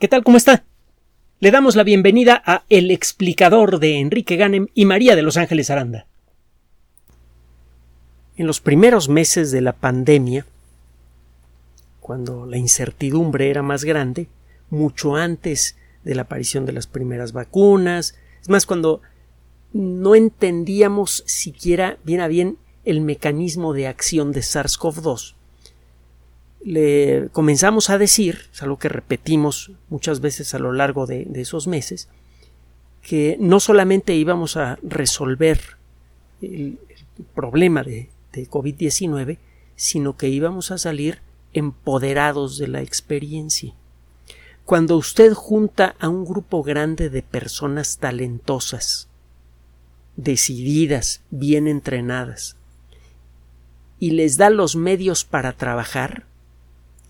¿Qué tal? ¿Cómo está? Le damos la bienvenida a El explicador de Enrique Ganem y María de Los Ángeles Aranda. En los primeros meses de la pandemia, cuando la incertidumbre era más grande, mucho antes de la aparición de las primeras vacunas, es más, cuando no entendíamos siquiera bien a bien el mecanismo de acción de SARS-CoV-2, le comenzamos a decir, es algo que repetimos muchas veces a lo largo de, esos meses, que no solamente íbamos a resolver el, problema de, de COVID-19, sino que íbamos a salir empoderados de la experiencia. Cuando usted junta a un grupo grande de personas talentosas, decididas, bien entrenadas, y les da los medios para trabajar,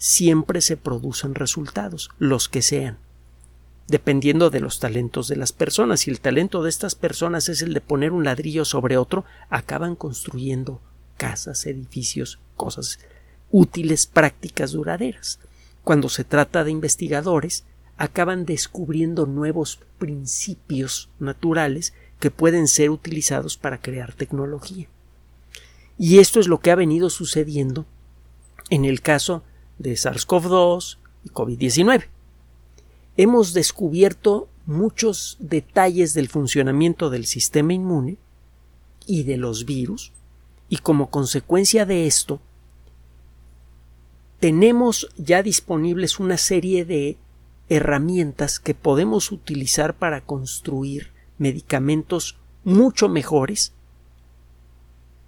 siempre se producen resultados, los que sean, dependiendo de los talentos de las personas. Si el talento de estas personas es el de poner un ladrillo sobre otro, acaban construyendo casas, edificios, cosas útiles, prácticas, duraderas. Cuando se trata de investigadores, acaban descubriendo nuevos principios naturales que pueden ser utilizados para crear tecnología. Y esto es lo que ha venido sucediendo en el caso de SARS-CoV-2 y COVID-19. Hemos descubierto muchos detalles del funcionamiento del sistema inmune y de los virus, y como consecuencia de esto, tenemos ya disponibles una serie de herramientas que podemos utilizar para construir medicamentos mucho mejores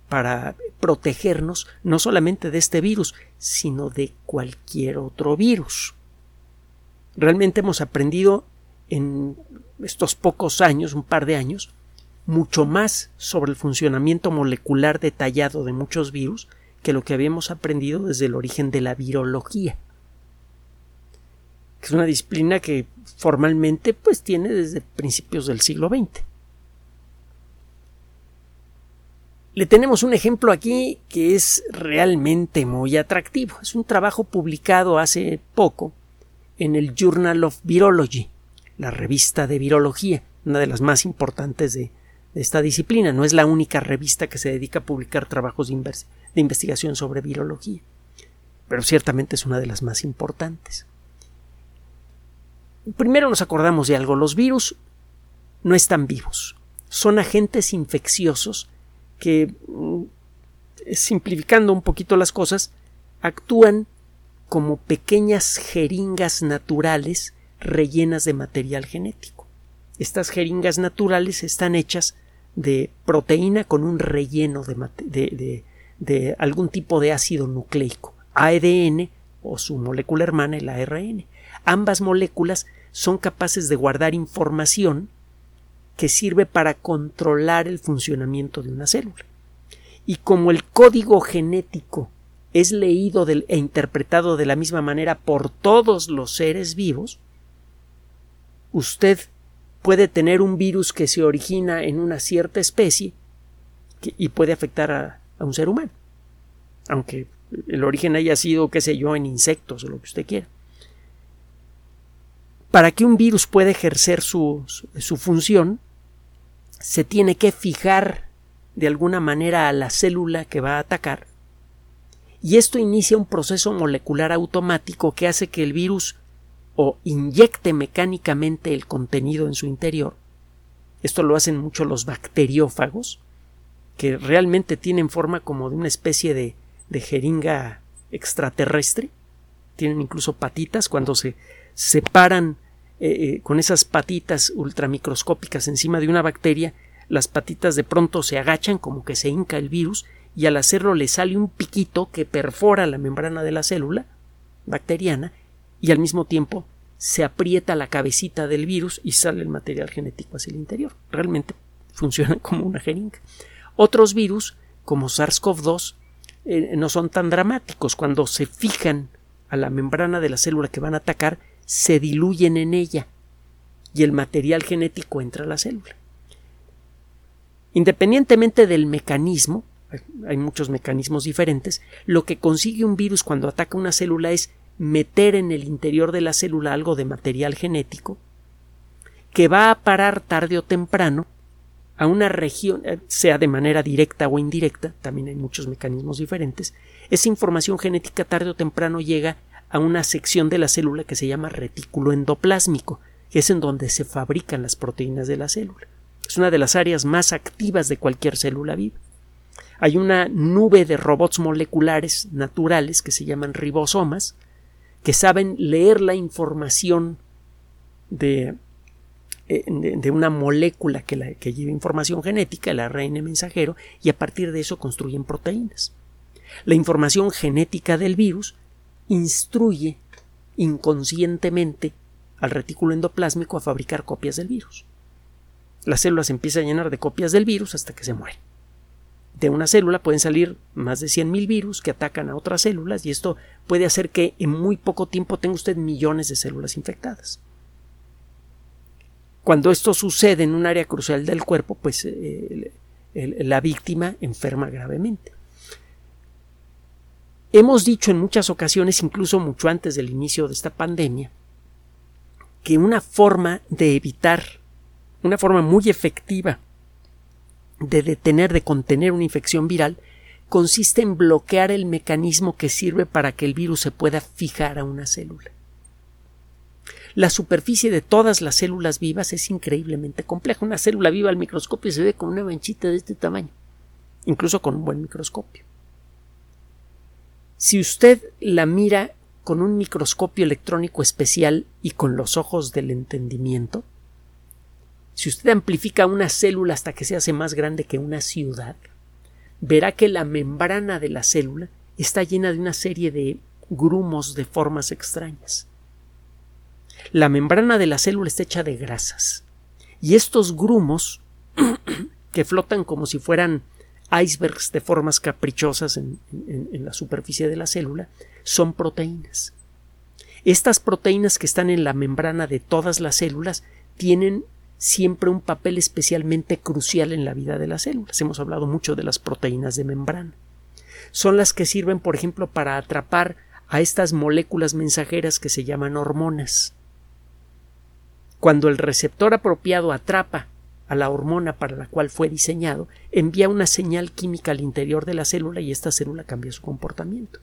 para protegernos no solamente de este virus, sino de cualquier otro virus. Realmente hemos aprendido en estos pocos años, un par de años, mucho más sobre el funcionamiento molecular detallado de muchos virus que lo que habíamos aprendido desde el origen de la virología. Es una disciplina que formalmente pues tiene desde principios del siglo XX. Le tenemos un ejemplo aquí que es realmente muy atractivo. Es un trabajo publicado hace poco en el Journal of Virology, la revista de virología, una de las más importantes de, esta disciplina. No es la única revista que se dedica a publicar trabajos de, investigación sobre virología, pero ciertamente es una de las más importantes. Primero nos acordamos de algo. Los virus no están vivos. Son agentes infecciosos que, mm, simplificando un poquito las cosas, actúan como pequeñas jeringas naturales rellenas de material genético. Estas jeringas naturales están hechas de proteína con un relleno de, de, algún tipo de ácido nucleico, ADN o su molécula hermana, el ARN. Ambas moléculas son capaces de guardar información que sirve para controlar el funcionamiento de una célula. Y como el código genético es leído e interpretado de la misma manera por todos los seres vivos, usted puede tener un virus que se origina en una cierta especie y puede afectar a, un ser humano, aunque el origen haya sido, qué sé yo, en insectos o lo que usted quiera. Para que un virus pueda ejercer su, su función, se tiene que fijar de alguna manera a la célula que va a atacar y esto inicia un proceso molecular automático que hace que el virus o inyecte mecánicamente el contenido en su interior. Esto lo hacen mucho los bacteriófagos, que realmente tienen forma como de una especie de, de jeringa extraterrestre. Tienen incluso patitas cuando se separan eh, eh, con esas patitas ultramicroscópicas encima de una bacteria, las patitas de pronto se agachan como que se hinca el virus y al hacerlo le sale un piquito que perfora la membrana de la célula bacteriana y al mismo tiempo se aprieta la cabecita del virus y sale el material genético hacia el interior. Realmente funcionan como una jeringa. Otros virus, como SARS-CoV-2, eh, no son tan dramáticos. Cuando se fijan a la membrana de la célula que van a atacar, se diluyen en ella y el material genético entra a la célula. Independientemente del mecanismo, hay muchos mecanismos diferentes, lo que consigue un virus cuando ataca una célula es meter en el interior de la célula algo de material genético que va a parar tarde o temprano a una región, eh, sea de manera directa o indirecta, también hay muchos mecanismos diferentes, esa información genética tarde o temprano llega a una sección de la célula que se llama retículo endoplásmico, que es en donde se fabrican las proteínas de la célula. Es una de las áreas más activas de cualquier célula viva. Hay una nube de robots moleculares naturales que se llaman ribosomas, que saben leer la información de, eh, de, una molécula que, que lleva información genética, el ARN mensajero, y a partir de eso construyen proteínas. La información genética del virus instruye inconscientemente al retículo endoplásmico a fabricar copias del virus. La célula se empieza a llenar de copias del virus hasta que se muere. De una célula pueden salir más de 100.000 virus que atacan a otras células y esto puede hacer que en muy poco tiempo tenga usted millones de células infectadas. Cuando esto sucede en un área crucial del cuerpo, pues eh, la víctima enferma gravemente. Hemos dicho en muchas ocasiones, incluso mucho antes del inicio de esta pandemia, que una forma de evitar, una forma muy efectiva de detener, de contener una infección viral, consiste en bloquear el mecanismo que sirve para que el virus se pueda fijar a una célula. La superficie de todas las células vivas es increíblemente compleja. Una célula viva al microscopio se ve con una manchita de este tamaño, incluso con un buen microscopio. Si usted la mira con un microscopio electrónico especial y con los ojos del entendimiento, si usted amplifica una célula hasta que se hace más grande que una ciudad, verá que la membrana de la célula está llena de una serie de grumos de formas extrañas. La membrana de la célula está hecha de grasas y estos grumos que flotan como si fueran icebergs de formas caprichosas en, la superficie de la célula son proteínas. Estas proteínas que están en la membrana de todas las células tienen siempre un papel especialmente crucial en la vida de las células. Hemos hablado mucho de las proteínas de membrana. Son las que sirven, por ejemplo, para atrapar a estas moléculas mensajeras que se llaman hormonas. Cuando el receptor apropiado atrapa a la hormona para la cual fue diseñado, envía una señal química al interior de la célula y esta célula cambia su comportamiento.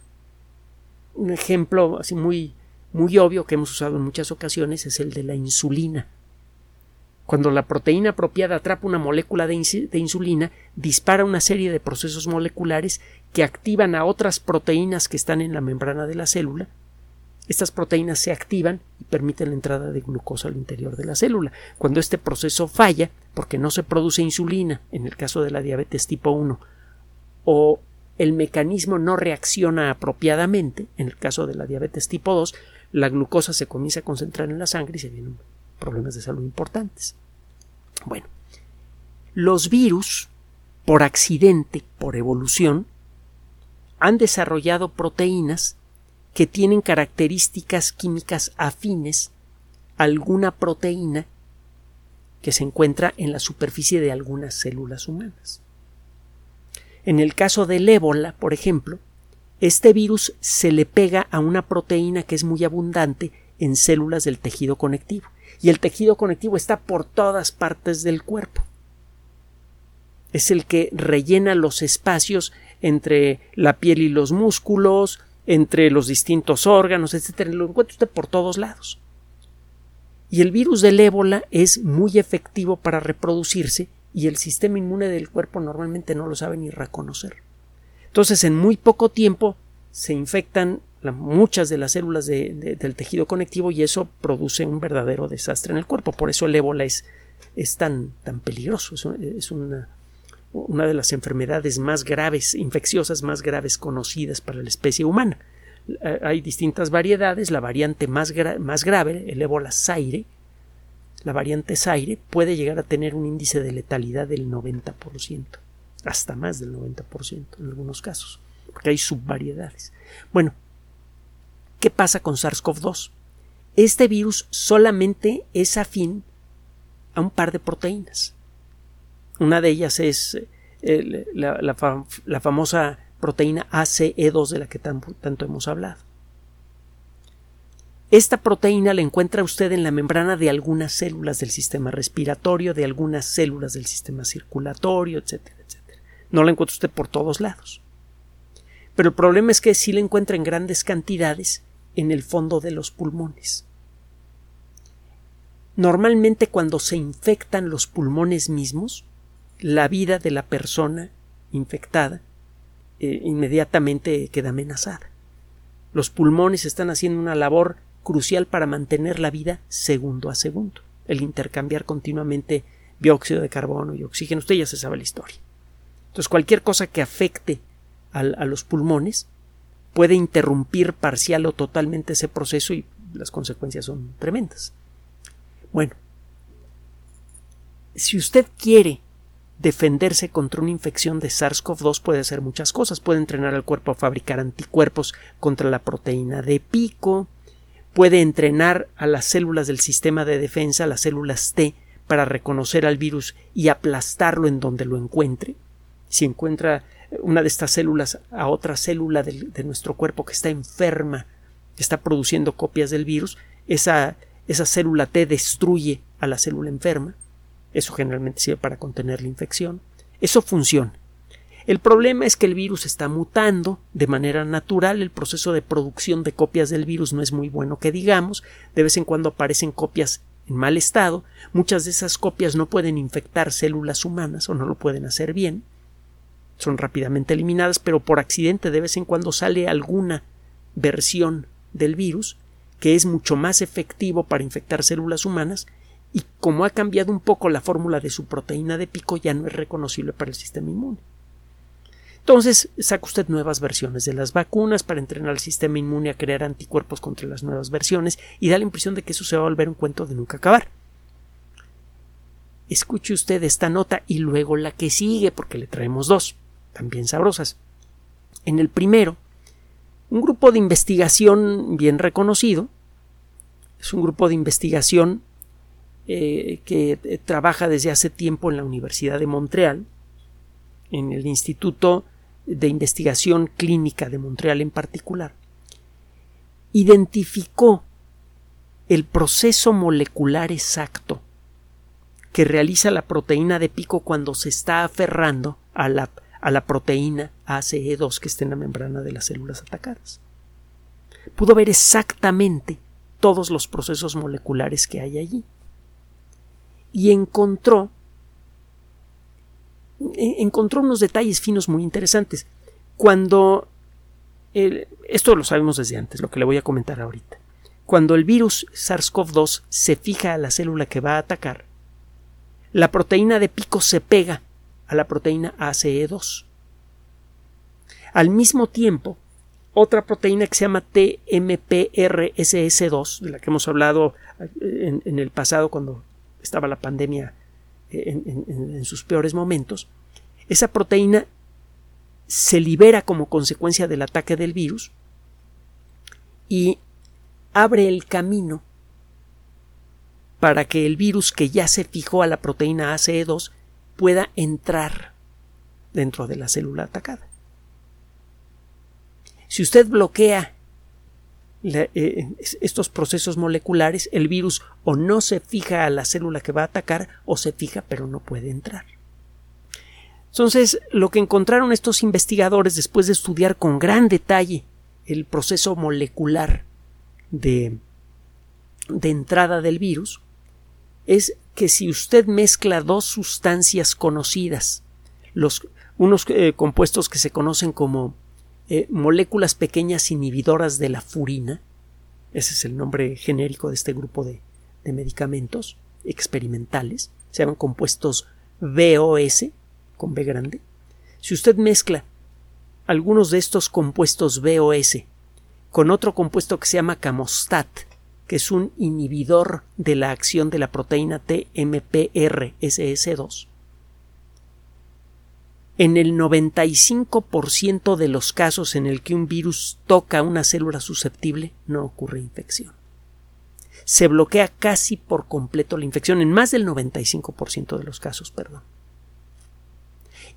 Un ejemplo así muy, muy obvio que hemos usado en muchas ocasiones es el de la insulina. Cuando la proteína apropiada atrapa una molécula de, insulina, dispara una serie de procesos moleculares que activan a otras proteínas que están en la membrana de la célula estas proteínas se activan y permiten la entrada de glucosa al interior de la célula. Cuando este proceso falla, porque no se produce insulina, en el caso de la diabetes tipo 1, o el mecanismo no reacciona apropiadamente, en el caso de la diabetes tipo 2, la glucosa se comienza a concentrar en la sangre y se vienen problemas de salud importantes. Bueno, los virus, por accidente, por evolución, han desarrollado proteínas que tienen características químicas afines a alguna proteína que se encuentra en la superficie de algunas células humanas. En el caso del ébola, por ejemplo, este virus se le pega a una proteína que es muy abundante en células del tejido conectivo, y el tejido conectivo está por todas partes del cuerpo. Es el que rellena los espacios entre la piel y los músculos, entre los distintos órganos, etcétera, lo encuentra usted por todos lados. Y el virus del ébola es muy efectivo para reproducirse y el sistema inmune del cuerpo normalmente no lo sabe ni reconocer. Entonces, en muy poco tiempo se infectan muchas de las células del tejido conectivo y eso produce un verdadero desastre en el cuerpo. Por eso el ébola es, es tan, tan peligroso. es una, una de las enfermedades más graves, infecciosas más graves conocidas para la especie humana. Eh, hay distintas variedades, la variante más, grave, el ébola Zaire, la variante Zaire puede llegar a tener un índice de letalidad del 90%, hasta más del 90% en algunos casos, porque hay subvariedades. Bueno, ¿qué pasa con SARS-CoV-2? Este virus solamente es afín a un par de proteínas. Una de ellas es la, famosa proteína ACE2 de la que tanto hemos hablado. Esta proteína la encuentra usted en la membrana de algunas células del sistema respiratorio, de algunas células del sistema circulatorio, etcétera, etcétera. No la encuentra usted por todos lados. Pero el problema es que sí la encuentra en grandes cantidades en el fondo de los pulmones. Normalmente cuando se infectan los pulmones mismos, la vida de la persona infectada eh, inmediatamente queda amenazada. Los pulmones están haciendo una labor crucial para mantener la vida segundo a segundo, el intercambiar continuamente dióxido de carbono y oxígeno. Usted ya se sabe la historia. Entonces, cualquier cosa que afecte a los pulmones puede interrumpir parcial o totalmente ese proceso y las consecuencias son tremendas. Bueno, si usted quiere defenderse contra una infección de SARS-CoV-2 puede hacer muchas cosas. Puede entrenar al cuerpo a fabricar anticuerpos contra la proteína de pico, puede entrenar a las células del sistema de defensa, las células T, para reconocer al virus y aplastarlo en donde lo encuentre. Si encuentra una de estas células a otra célula de, nuestro cuerpo que está enferma, que está produciendo copias del virus, esa célula T destruye a la célula enferma. Eso generalmente sirve para contener la infección. Eso funciona. El problema es que el virus está mutando de manera natural, el proceso de producción de copias del virus no es muy bueno que digamos, de vez en cuando aparecen copias en mal estado, muchas de esas copias no pueden infectar células humanas o no lo pueden hacer bien, son rápidamente eliminadas, pero por accidente de vez en cuando sale alguna versión del virus que es mucho más efectivo para infectar células humanas y como ha cambiado un poco la fórmula de su proteína de pico ya no es reconocible para el sistema inmune. Entonces saca usted nuevas versiones de las vacunas para entrenar al sistema inmune a crear anticuerpos contra las nuevas versiones y da la impresión de que eso se va a volver un cuento de nunca acabar. Escuche usted esta nota y luego la que sigue porque le traemos dos, también sabrosas. En el primero, un grupo de investigación bien reconocido, es un grupo de investigación eh, que eh, trabaja desde hace tiempo en la Universidad de Montreal, en el Instituto de Investigación Clínica de Montreal en particular, identificó el proceso molecular exacto que realiza la proteína de pico cuando se está aferrando a la, a la proteína ACE2 que está en la membrana de las células atacadas. Pudo ver exactamente todos los procesos moleculares que hay allí. Y encontró encontró unos detalles finos muy interesantes. Cuando esto lo sabemos desde antes, lo que le voy a comentar ahorita. Cuando el virus SARS-CoV-2 se fija a la célula que va a atacar, la proteína de pico se pega a la proteína ACE2. Al mismo tiempo, otra proteína que se llama TMPRSS2, de la que hemos hablado en, en el pasado cuando estaba la pandemia en, sus peores momentos, esa proteína se libera como consecuencia del ataque del virus y abre el camino para que el virus que ya se fijó a la proteína ACE2 pueda entrar dentro de la célula atacada. Si usted bloquea eh, estos procesos moleculares, el virus o no se fija a la célula que va a atacar o se fija pero no puede entrar. Entonces, lo que encontraron estos investigadores después de estudiar con gran detalle el proceso molecular de, de entrada del virus es que si usted mezcla dos sustancias conocidas, los, unos eh, compuestos que se conocen como eh, moléculas pequeñas inhibidoras de la furina, ese es el nombre genérico de este grupo de, de medicamentos experimentales, se llaman compuestos VOS, con B grande. Si usted mezcla algunos de estos compuestos VOS con otro compuesto que se llama camostat, que es un inhibidor de la acción de la proteína TMPRSS2, en el 95% de los casos en el que un virus toca una célula susceptible no ocurre infección. Se bloquea casi por completo la infección en más del 95% de los casos, perdón.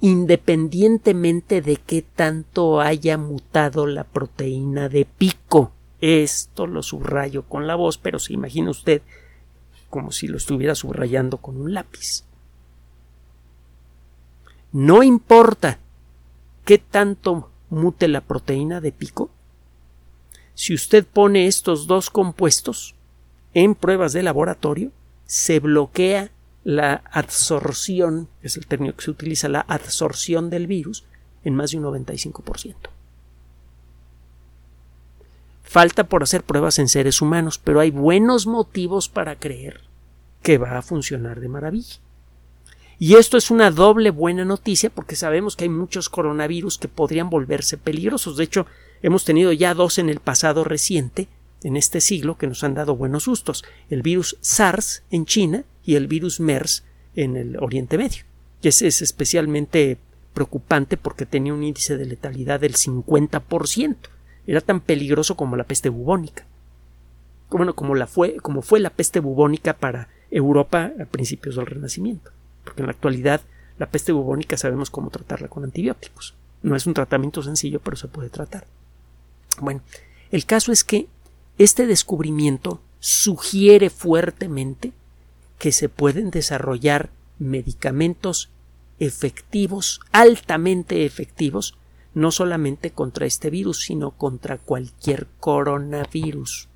Independientemente de qué tanto haya mutado la proteína de pico Esto lo subrayo con la voz, pero se imagina usted como si lo estuviera subrayando con un lápiz. No importa qué tanto mute la proteína de pico, si usted pone estos dos compuestos en pruebas de laboratorio, se bloquea la absorción, es el término que se utiliza, la absorción del virus en más de un 95%. Falta por hacer pruebas en seres humanos, pero hay buenos motivos para creer que va a funcionar de maravilla. Y esto es una doble buena noticia porque sabemos que hay muchos coronavirus que podrían volverse peligrosos. De hecho, hemos tenido ya dos en el pasado reciente, en este siglo, que nos han dado buenos sustos. El virus SARS en China y el virus MERS en el Oriente Medio. Y es especialmente preocupante porque tenía un índice de letalidad del 50%. Era tan peligroso como la peste bubónica. Bueno, como, la fue, como fue la peste bubónica para Europa a principios del Renacimiento. Porque en la actualidad la peste bubónica sabemos cómo tratarla con antibióticos. No es un tratamiento sencillo, pero se puede tratar. Bueno, el caso es que este descubrimiento sugiere fuertemente que se pueden desarrollar medicamentos efectivos, altamente efectivos, no solamente contra este virus, sino contra cualquier coronavirus.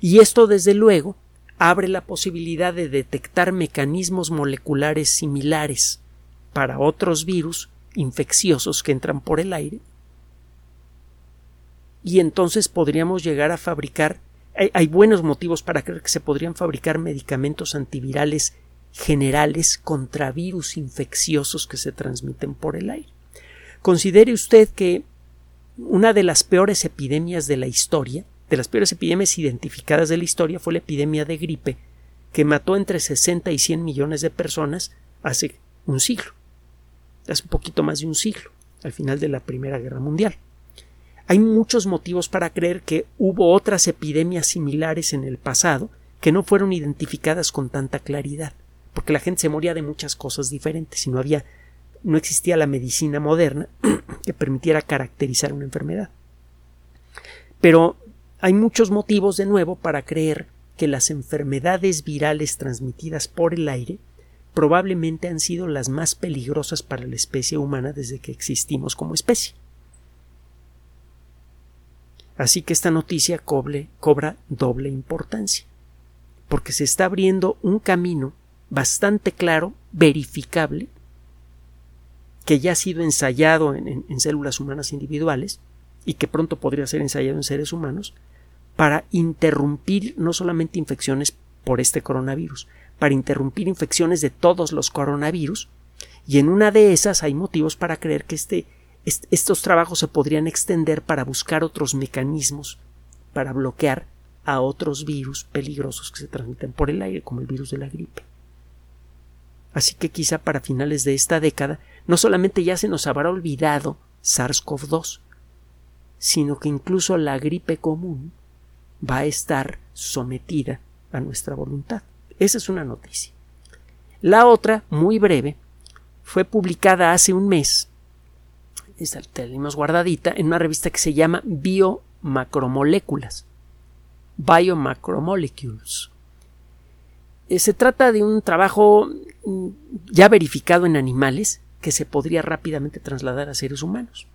Y esto, desde luego, abre la posibilidad de detectar mecanismos moleculares similares para otros virus infecciosos que entran por el aire. Y entonces podríamos llegar a fabricar hay, buenos motivos para creer que se podrían fabricar medicamentos antivirales generales contra virus infecciosos que se transmiten por el aire. Considere usted que una de las peores epidemias de la historia, de las peores epidemias identificadas de la historia, fue la epidemia de gripe, que mató entre 60 y 100 millones de personas hace un siglo, hace un poquito más de un siglo, al final de la Primera Guerra Mundial. Hay muchos motivos para creer que hubo otras epidemias similares en el pasado que no fueron identificadas con tanta claridad, porque la gente se moría de muchas cosas diferentes y no había no existía la medicina moderna que permitiera caracterizar una enfermedad. Pero hay muchos motivos de nuevo para creer que las enfermedades virales transmitidas por el aire probablemente han sido las más peligrosas para la especie humana desde que existimos como especie. Así que esta noticia cobra doble importancia, porque se está abriendo un camino bastante claro, verificable, que ya ha sido ensayado en, en, células humanas individuales y que pronto podría ser ensayado en seres humanos, para interrumpir no solamente infecciones por este coronavirus, para interrumpir infecciones de todos los coronavirus, y en una de esas hay motivos para creer que este estos trabajos se podrían extender para buscar otros mecanismos para bloquear a otros virus peligrosos que se transmiten por el aire, como el virus de la gripe. Así que quizá para finales de esta década no solamente ya se nos habrá olvidado SARS-CoV-2, sino que incluso la gripe común va a estar sometida a nuestra voluntad. Esa es una noticia. La otra, muy breve, fue publicada hace un mes esta tenemos guardadita en una revista que se llama Biomacromoléculas. Biomacromolecules. Eh, se trata de un trabajo mm, ya verificado en animales que se podría rápidamente trasladar a seres humanos.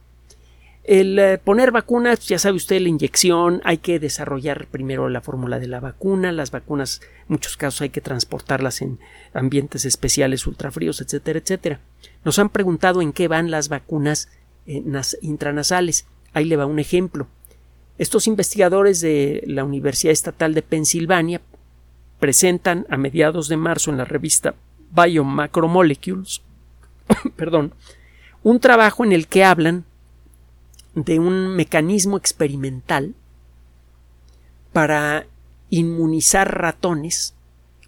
El eh, poner vacunas, ya sabe usted, la inyección, hay que desarrollar primero la fórmula de la vacuna, las vacunas, en muchos casos hay que transportarlas en ambientes especiales, ultrafríos, etcétera, etcétera. Nos han preguntado en qué van las vacunas eh, intranasales. Ahí le va un ejemplo. Estos investigadores de la Universidad Estatal de Pensilvania presentan a mediados de marzo en la revista Biomacromolecules perdón, un trabajo en el que hablan de un mecanismo experimental para inmunizar ratones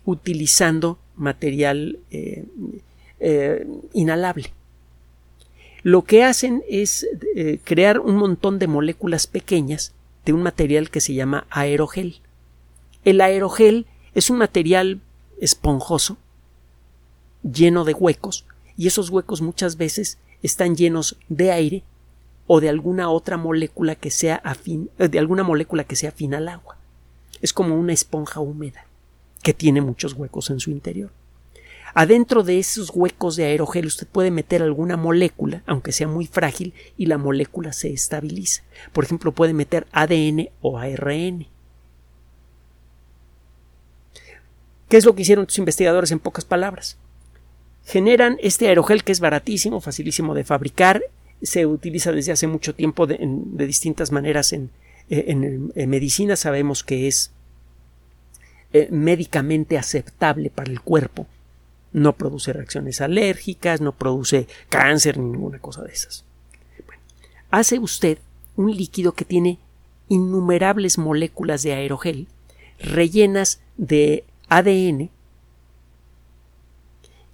utilizando material eh, eh, inhalable lo que hacen es eh, crear un montón de moléculas pequeñas de un material que se llama aerogel. El aerogel es un material esponjoso, lleno de huecos, y esos huecos muchas veces están llenos de aire o de alguna otra molécula que sea afín, eh, de alguna molécula que sea afín al agua. Es como una esponja húmeda que tiene muchos huecos en su interior. Adentro de esos huecos de aerogel usted puede meter alguna molécula, aunque sea muy frágil, y la molécula se estabiliza. Por ejemplo, puede meter ADN o ARN. ¿Qué es lo que hicieron estos investigadores en pocas palabras? Generan este aerogel que es baratísimo, facilísimo de fabricar, se utiliza desde hace mucho tiempo de, distintas maneras en, medicina. Sabemos que es eh, médicamente aceptable para el cuerpo no produce reacciones alérgicas, no produce cáncer ni ninguna cosa de esas. hace usted un líquido que tiene innumerables moléculas de aerogel rellenas de ADN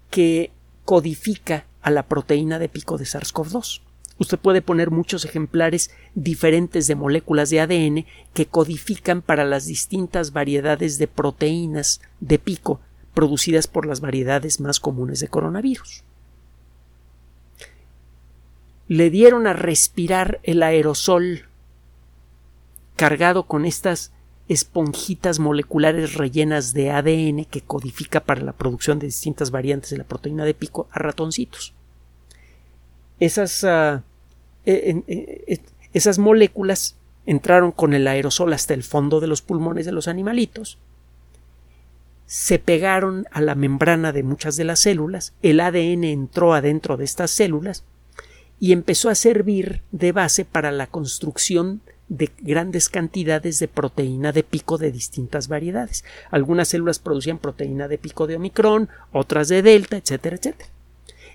que codifica a la proteína de pico de SARS-CoV-2. Usted puede poner muchos ejemplares diferentes de moléculas de ADN que codifican para las distintas variedades de proteínas de pico producidas por las variedades más comunes de coronavirus. Le dieron a respirar el aerosol cargado con estas esponjitas moleculares rellenas de ADN que codifica para la producción de distintas variantes de la proteína de pico a ratoncitos. Esas, ah, e, e, e, esas moléculas entraron con el aerosol hasta el fondo de los pulmones de los animalitos se pegaron a la membrana de muchas de las células, el ADN entró adentro de estas células y empezó a servir de base para la construcción de grandes cantidades de proteína de pico de distintas variedades. Algunas células producían proteína de pico de Omicron, otras de Delta, etcétera, etcétera.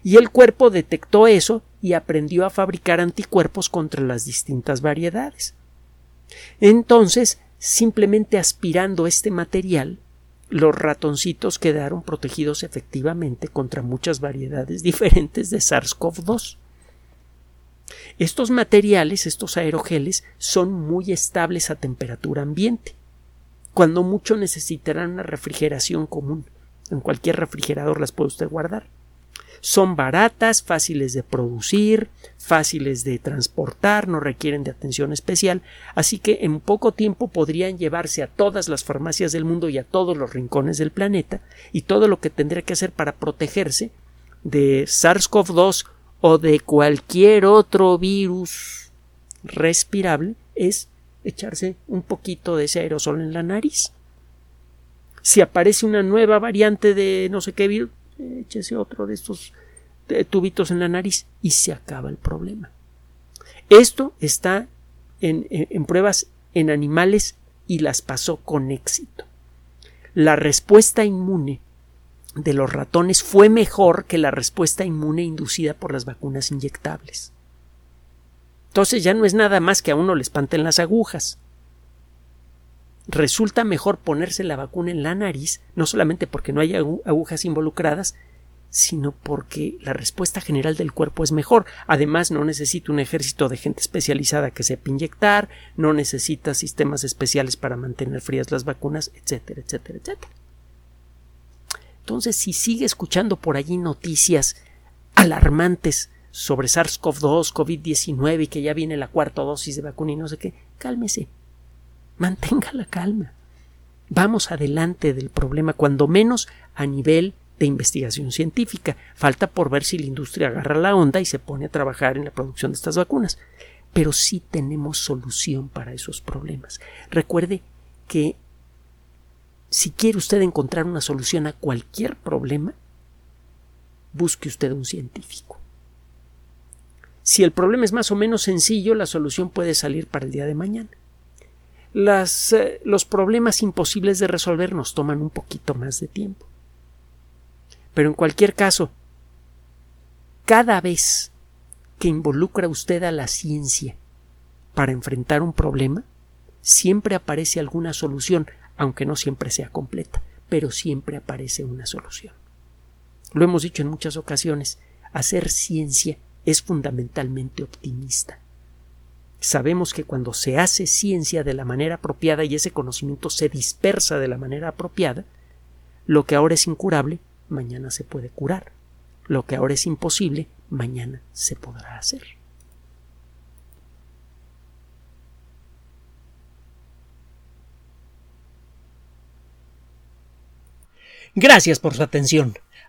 Y el cuerpo detectó eso y aprendió a fabricar anticuerpos contra las distintas variedades. Entonces, simplemente aspirando este material, los ratoncitos quedaron protegidos efectivamente contra muchas variedades diferentes de SARS-CoV-2. Estos materiales, estos aerogeles, son muy estables a temperatura ambiente. Cuando mucho necesitarán una refrigeración común. En cualquier refrigerador las puede usted guardar. Son baratas, fáciles de producir, fáciles de transportar, no requieren de atención especial, así que en poco tiempo podrían llevarse a todas las farmacias del mundo y a todos los rincones del planeta, y todo lo que tendría que hacer para protegerse de SARS-CoV-2 o de cualquier otro virus respirable es echarse un poquito de ese aerosol en la nariz. Si aparece una nueva variante de no sé qué virus, échese otro de estos tubitos en la nariz y se acaba el problema. Esto está en, en pruebas en animales y las pasó con éxito. La respuesta inmune de los ratones fue mejor que la respuesta inmune inducida por las vacunas inyectables. Entonces ya no es nada más que a uno le espanten las agujas. Resulta mejor ponerse la vacuna en la nariz, no solamente porque no hay agujas involucradas, sino porque la respuesta general del cuerpo es mejor. Además, no necesita un ejército de gente especializada que sepa inyectar, no necesita sistemas especiales para mantener frías las vacunas, etcétera, etcétera, etcétera. Entonces, si sigue escuchando por allí noticias alarmantes sobre SARS-CoV-2, COVID-19 y que ya viene la cuarta dosis de vacuna y no sé qué, cálmese, mantenga la calma. Vamos adelante del problema, cuando menos a nivel de investigación científica. Falta por ver si la industria agarra la onda y se pone a trabajar en la producción de estas vacunas. Pero sí tenemos solución para esos problemas. Recuerde que si quiere usted encontrar una solución a cualquier problema, busque usted un científico. Si el problema es más o menos sencillo, la solución puede salir para el día de mañana. Las, eh, los problemas imposibles de resolver nos toman un poquito más de tiempo. Pero en cualquier caso, cada vez que involucra usted a la ciencia para enfrentar un problema, siempre aparece alguna solución, aunque no siempre sea completa, pero siempre aparece una solución. Lo hemos dicho en muchas ocasiones, hacer ciencia es fundamentalmente optimista. Sabemos que cuando se hace ciencia de la manera apropiada y ese conocimiento se dispersa de la manera apropiada, lo que ahora es incurable, mañana se puede curar. Lo que ahora es imposible, mañana se podrá hacer. Gracias por su atención.